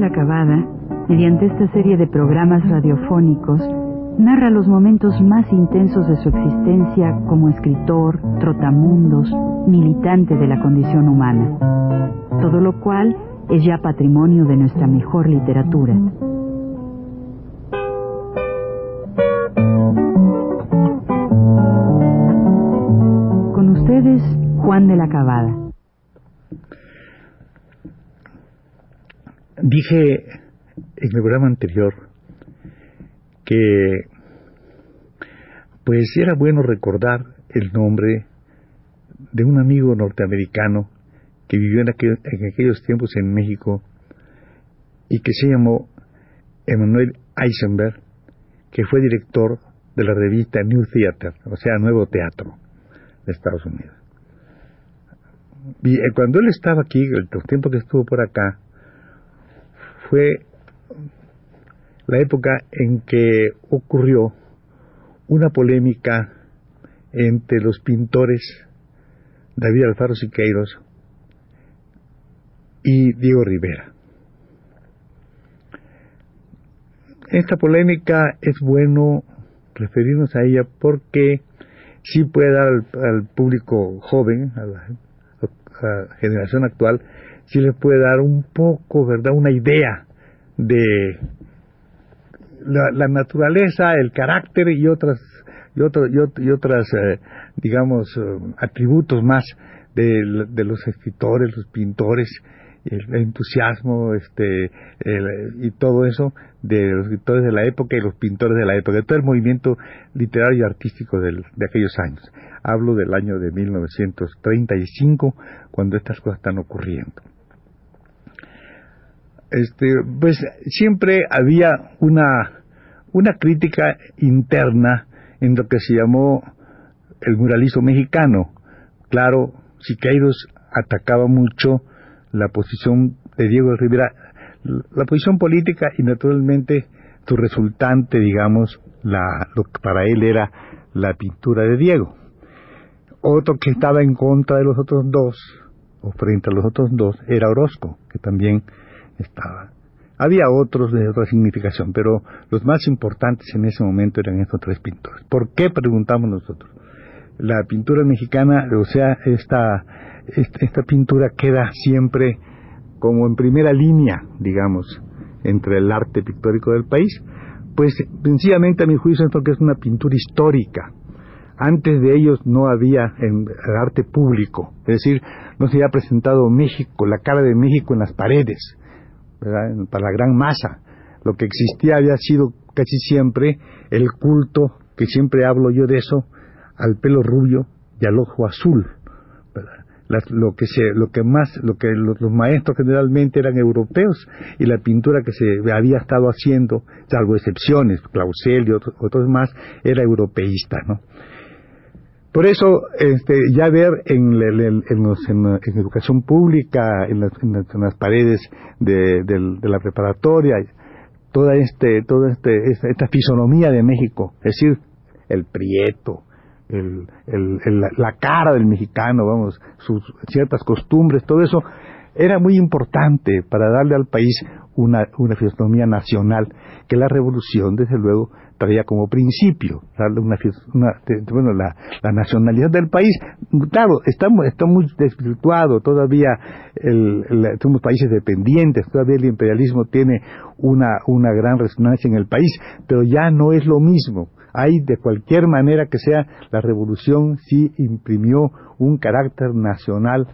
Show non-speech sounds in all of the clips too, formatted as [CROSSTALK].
Juan de la Cabada, mediante esta serie de programas radiofónicos, narra los momentos más intensos de su existencia como escritor, trotamundos, militante de la condición humana, todo lo cual es ya patrimonio de nuestra mejor literatura. Con ustedes, Juan de la Cabada. Dije en el programa anterior que pues era bueno recordar el nombre de un amigo norteamericano que vivió en, aquellos tiempos en México y que se llamó Emmanuel Eisenberg, que fue director de la revista New Theater, o sea, Nuevo Teatro de Estados Unidos. Y eh, cuando él estaba aquí, el tiempo que estuvo por acá, fue la época en que ocurrió una polémica entre los pintores David Alfaro Siqueiros y Diego Rivera. Esta polémica es bueno referirnos a ella porque sí puede dar al, público joven, a la, generación actual, sí le puede dar un poco, ¿verdad?, una idea de la, naturaleza, el carácter y otras y, otras eh, digamos eh, atributos más de, los escritores, los pintores, el entusiasmo este y todo eso de los escritores de la época y los pintores de la época, de todo el movimiento literario y artístico de aquellos años. Hablo del año de 1935, cuando estas cosas están ocurriendo este, pues siempre había una, una crítica interna en lo que se llamó el muralismo mexicano. Claro, Siqueiros atacaba mucho la posición de Diego Rivera, la posición política y naturalmente su resultante, digamos, la, lo que para él era la pintura de Diego. Otro que estaba en contra de los otros dos, o frente a los otros dos, era Orozco, que también estaba. Había otros de otra significación, pero los más importantes en ese momento eran estos tres pintores. ¿Por qué preguntamos nosotros? La pintura mexicana, o sea, esta, esta, pintura queda siempre como en primera línea, digamos, entre el arte pictórico del país, pues sencillamente a mi juicio esto que es una pintura histórica. Antes de ellos no había en arte público, es decir, no se había presentado México, la cara de México en las paredes para la gran masa. Lo que existía había sido casi siempre el culto, que siempre hablo yo de eso, al pelo rubio y al ojo azul. lo que se, lo que más, lo que los, maestros generalmente eran europeos y la pintura que se había estado haciendo, salvo excepciones, Clausel y otros más, era europeísta, ¿no? Por eso, este, ya ver en, en, educación pública, en las, paredes de, la preparatoria, toda, este, toda este, esta, fisonomía de México, es decir, el prieto, el, la cara del mexicano, vamos, sus ciertas costumbres, todo eso era muy importante para darle al país una, una fisonomía nacional que la revolución, desde luego, traía como principio, una, bueno, la, nacionalidad del país. Claro, estamos, está muy desvirtuado, todavía somos países dependientes, todavía el imperialismo tiene una, una gran resonancia en el país, pero ya no es lo mismo. Hay, de cualquier manera que sea, la revolución sí imprimió un carácter nacional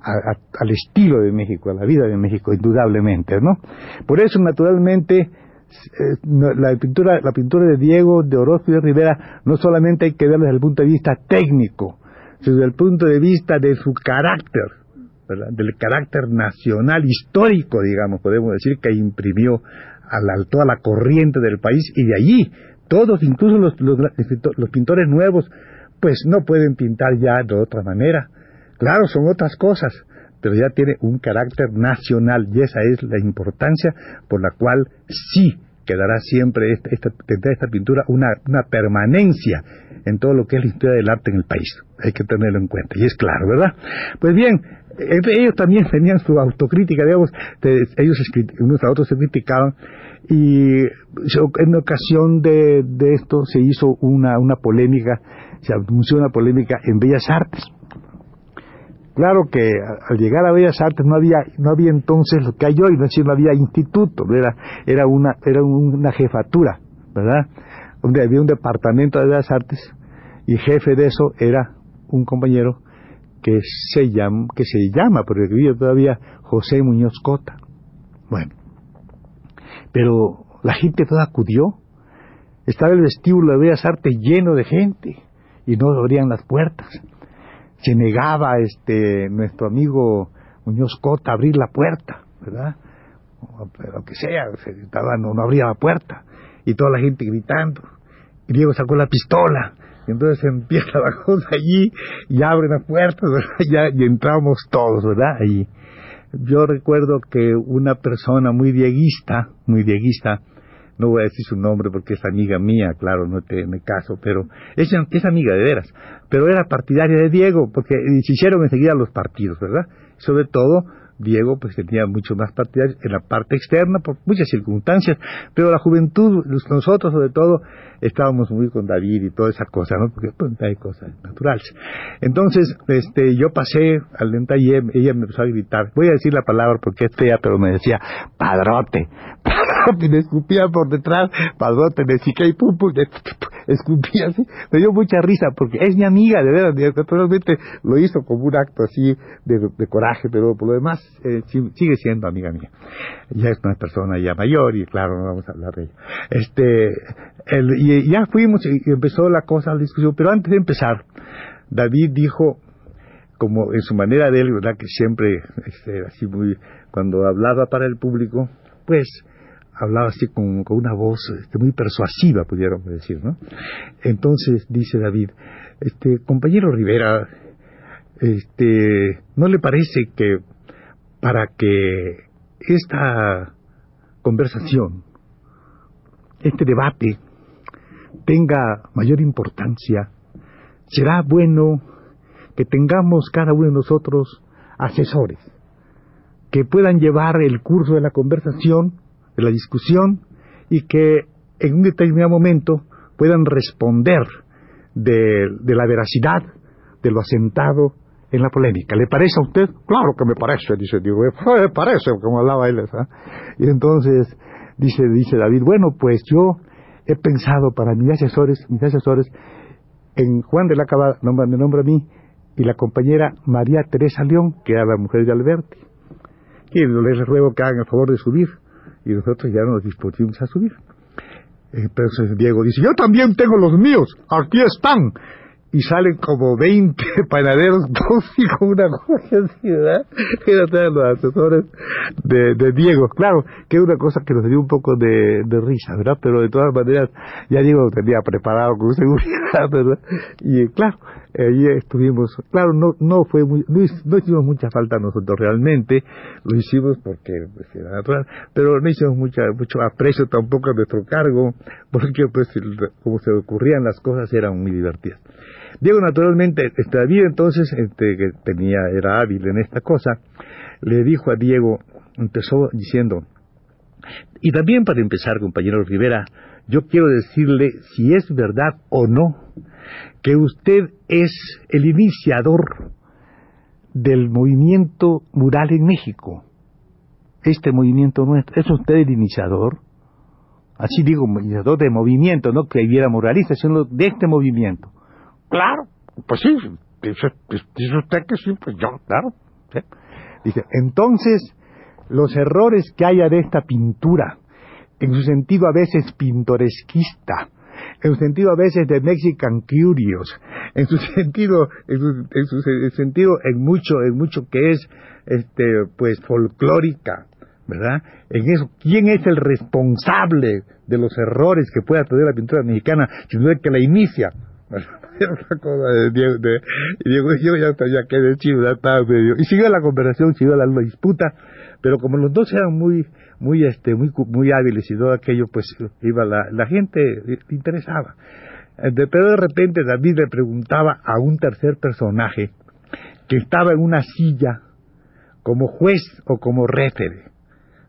al estilo de México, a la vida de México, indudablemente, ¿no? Por eso, naturalmente, la pintura, la pintura de Diego, de Orozco y de Rivera no solamente hay que verla desde el punto de vista técnico, sino desde el punto de vista de su carácter, del carácter nacional, histórico, digamos, podemos decir, que imprimió a la, toda la corriente del país y de allí todos, incluso los, los pintores nuevos, pues no pueden pintar ya de otra manera. Claro, son otras cosas, pero ya tiene un carácter nacional y esa es la importancia por la cual sí quedará siempre esta, esta, tendrá esta pintura una, permanencia en todo lo que es la historia del arte en el país. Hay que tenerlo en cuenta, y es claro, ¿verdad? Pues bien, ellos también tenían su autocrítica, digamos, ellos unos a otros se criticaban, y en ocasión de, de esto se hizo una, una polémica, se anunció una polémica en Bellas Artes. Claro que al llegar a Bellas Artes no había, no había entonces lo que hay hoy, no, no había instituto, era, era, una, era una jefatura, ¿verdad? Donde había un departamento de Bellas Artes y jefe de eso era un compañero que se llama, que se llama, porque vive todavía José Muñoz Cota. Bueno, pero la gente toda acudió. Estaba el vestíbulo de Bellas Artes lleno de gente y no abrían las puertas. Se negaba este nuestro amigo Muñoz Cota a abrir la puerta, ¿verdad? Lo que sea, no, no abría la puerta. Y toda la gente gritando. Y Diego sacó la pistola y entonces empieza la [LAUGHS] cosa allí y abren las puertas, Ya, y entramos todos, ¿verdad? Allí. Yo recuerdo que una persona muy dieguista, muy dieguista, no voy a decir su nombre porque es amiga mía, claro, no te me caso, pero es, es amiga de veras, pero era partidaria de Diego, porque se hicieron enseguida los partidos, ¿verdad? Sobre todo Diego pues tenía mucho más partidarios en la parte externa por muchas circunstancias, pero la juventud, nosotros sobre todo, estábamos muy con David y toda esa cosa, ¿no? Porque pues, hay cosas naturales. Entonces, este, yo pasé al detalle, ella me empezó a gritar, voy a decir la palabra porque es fea, pero me decía, padrote, padrote, [LAUGHS] me escupía por detrás, padrote, me y pum, pum, escupía así, me dio mucha risa porque es mi amiga, de verdad, naturalmente lo hizo como un acto así de, coraje, pero por lo demás eh, sigue siendo amiga mía. Ya es una persona ya mayor y claro, no vamos a hablar de ella. Este, y ya fuimos y empezó la cosa, la discusión, pero antes de empezar, David dijo, como en su manera de él, ¿verdad? Que siempre, este, así muy, cuando hablaba para el público, pues, hablaba así con, con una voz este, muy persuasiva, pudiéramos decir, ¿no? Entonces dice David, este, compañero Rivera, este, ¿no le parece que para que esta conversación, este debate, tenga mayor importancia, será bueno que tengamos cada uno de nosotros asesores que puedan llevar el curso de la conversación, de la discusión, y que en un determinado momento puedan responder de, la veracidad de lo asentado en la polémica. ¿Le parece a usted? Claro que me parece, dice Diego. [LAUGHS] Me parece, como hablaba él. Y entonces dice, dice David, bueno, pues yo he pensado para mis asesores, mis asesores, en Juan de la Cabada, me nombra a mí, y la compañera María Teresa León, que era la mujer de Alberti. Y les ruego que hagan el favor de subir. Y nosotros ya nos dispusimos a subir. Entonces Diego dice, yo también tengo los míos, aquí están y salen como 20 [LAUGHS] panaderos, dos y con una cosa así, ¿verdad? [LAUGHS] Eran los asesores de, de, Diego. Claro, que es una cosa que nos dio un poco de, de, risa, ¿verdad? Pero de todas maneras, ya Diego lo tenía preparado con seguridad, [LAUGHS] ¿verdad? Y claro, allí estuvimos, claro, no, no fue muy, no, hicimos mucha falta nosotros realmente, lo hicimos porque pues, era natural, pero no hicimos mucha, mucho aprecio tampoco a nuestro cargo, [LAUGHS] porque pues como se ocurrían las cosas eran muy divertidas. Diego naturalmente, este, David entonces, este, que tenía, era hábil en esta cosa, le dijo a Diego, empezó diciendo, y también para empezar, compañero Rivera, yo quiero decirle si es verdad o no que usted es el iniciador del movimiento mural en México. Este movimiento nuestro, ¿es usted el iniciador? Así digo, iniciador de movimiento, no que hubiera muralista, sino de este movimiento. Claro, pues sí, dice, usted que sí, pues yo, claro. Dice, entonces, los errores que haya de esta pintura, en su sentido a veces pintoresquista, en su sentido a veces de Mexican Curious, en su [LAUGHS] sentido, en su, sentido en mucho, en mucho que es, este, pues folclórica, ¿verdad? En eso, ¿quién es el responsable de los errores que pueda tener la pintura mexicana, si no es que la inicia? [LAUGHS] de, y Diego yo ya, ya quedé chido, ya estaba medio. Y siguió la conversación, siguió la, disputa, pero como los dos eran muy, muy este muy muy hábiles y todo aquello pues iba la, la gente interesaba. Eh, pero de repente David le preguntaba a un tercer personaje que estaba en una silla como juez o como réfere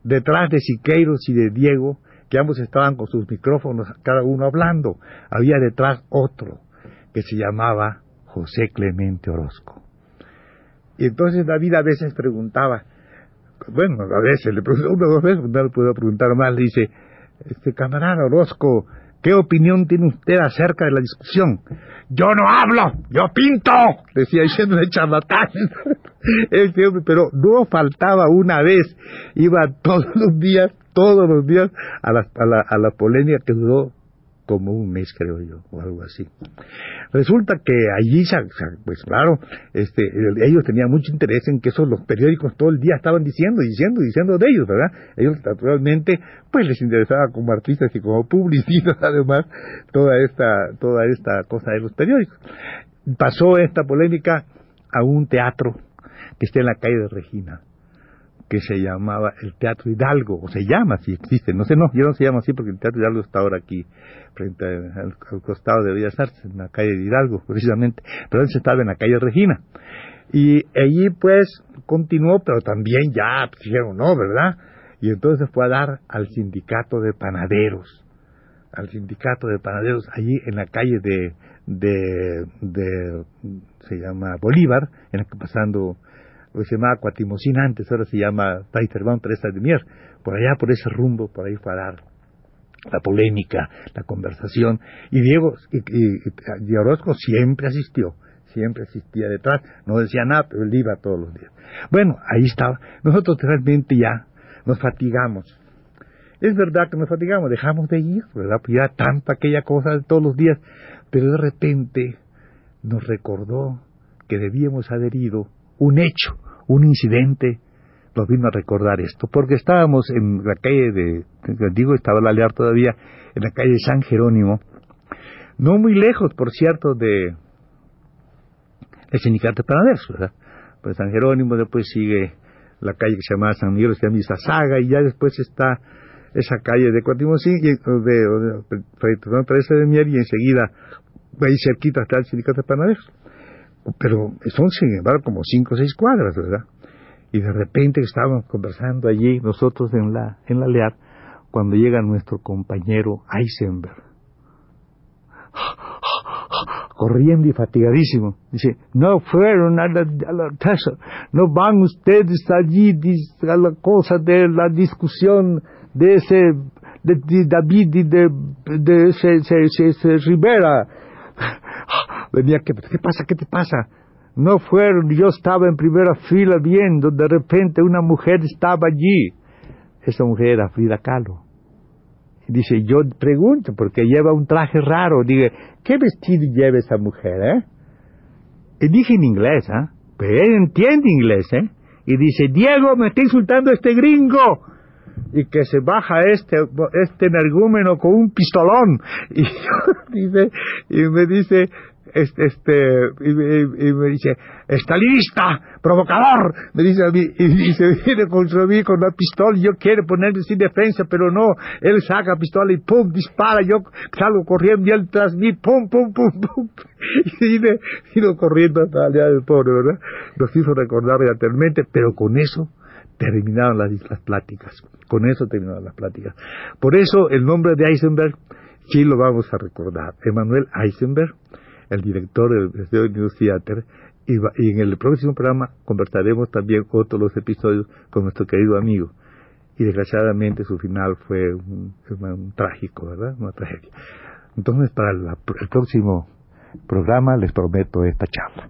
detrás de Siqueiros y de Diego que ambos estaban con sus micrófonos cada uno hablando. Había detrás otro que se llamaba José Clemente Orozco. Y entonces David a veces preguntaba bueno, a veces le pregunto una o dos veces, no le puedo preguntar más, le dice, este camarada Orozco, ¿qué opinión tiene usted acerca de la discusión? Yo no hablo, yo pinto, decía diciendo de charlatán. [LAUGHS] este hombre, pero no faltaba una vez, iba todos los días, todos los días a la, a la, a la polémica que duró como un mes, creo yo, o algo así. Resulta que allí, pues claro, este, ellos tenían mucho interés en que esos los periódicos todo el día estaban diciendo, diciendo, diciendo de ellos, ¿verdad? Ellos naturalmente, pues les interesaba como artistas y como publicistas, [LAUGHS] además, toda esta, toda esta cosa de los periódicos. Pasó esta polémica a un teatro que está en la calle de Regina que se llamaba el Teatro Hidalgo, o se llama, si existe, no sé, no, ya no se llama así porque el Teatro Hidalgo está ahora aquí, frente al, costado de Bellas Artes, en la calle de Hidalgo, [LAUGHS] precisamente, pero él estaba en la calle Regina. Y allí pues continuó, pero también ya pues, dijeron no, ¿verdad? Y entonces fue a dar al sindicato de panaderos, al sindicato de panaderos, allí en la calle de, de, se llama Bolívar, en la, pasando pues se llamaba Cuatimocín antes, ahora se llama Taiterban Teresa de Mier, por allá, por ese rumbo, por ahí dar la polémica, la conversación, y Diego y, Orozco siempre asistió, siempre asistía detrás, no decía nada, pero él iba todos los días. Bueno, ahí estaba, nosotros realmente ya nos fatigamos. Es verdad que nos fatigamos, dejamos de ir, ¿verdad? Pues ya tanta aquella cosa de todos los días, pero de repente nos recordó que debíamos haber ido un hecho, un incidente nos vino a recordar esto, porque estábamos en la calle de, digo, estaba la Lear todavía, en la calle San Jerónimo, no muy lejos, por cierto, de el sindicato de panaderos, ¿verdad? Pues San Jerónimo, después sigue la calle que se llama San Miguel, se llama Saga, y ya después está esa calle de Cuatimosí, de, de, de, de Mier, y enseguida, ahí cerquita está el sindicato de panaderos pero son sin embargo como cinco o seis cuadras, ¿verdad? Y de repente estábamos conversando allí, nosotros en la, en la LEAR, cuando llega nuestro compañero Eisenberg, corriendo y fatigadísimo. Dice, no fueron a la, casa, no van ustedes allí a la cosa de la discusión de ese, de, David y de, de ese, ese, ese Rivera venía, ¿qué, ¿qué pasa? ¿Qué te pasa? No fueron, yo estaba en primera fila viendo, de repente una mujer estaba allí. Esa mujer era Frida Kahlo. Dice, yo pregunto, porque lleva un traje raro, dije, ¿qué vestido lleva esa mujer, eh? Y dije en inglés, ¿eh? Pero él entiende inglés, ¿eh? Y dice, Diego, me está insultando este gringo. Y que se baja este, este energúmeno con un pistolón. [LAUGHS] Dice, y me dice, este, este y, me dice, estalinista, provocador, me dice a mí, y, se viene contra mí con una pistola, y yo quiero ponerme sin defensa, pero no, él saca pistola y pum, dispara, yo salgo corriendo y él tras mí, pum, pum, pum, [LAUGHS] pum, y vine, vino corriendo hasta la aldea del pobre, ¿verdad? Nos hizo recordar realmente, pero con eso terminaron las, las pláticas, con eso terminaron las pláticas. Por eso el nombre de Eisenberg sí lo vamos a recordar, Emanuel Eisenberg, el director del Studio News Theater, y, en el próximo programa conversaremos también otros los episodios con nuestro querido amigo. Y desgraciadamente su final fue un, trágico, ¿verdad? Una tragedia. Entonces, para el próximo programa les prometo esta charla.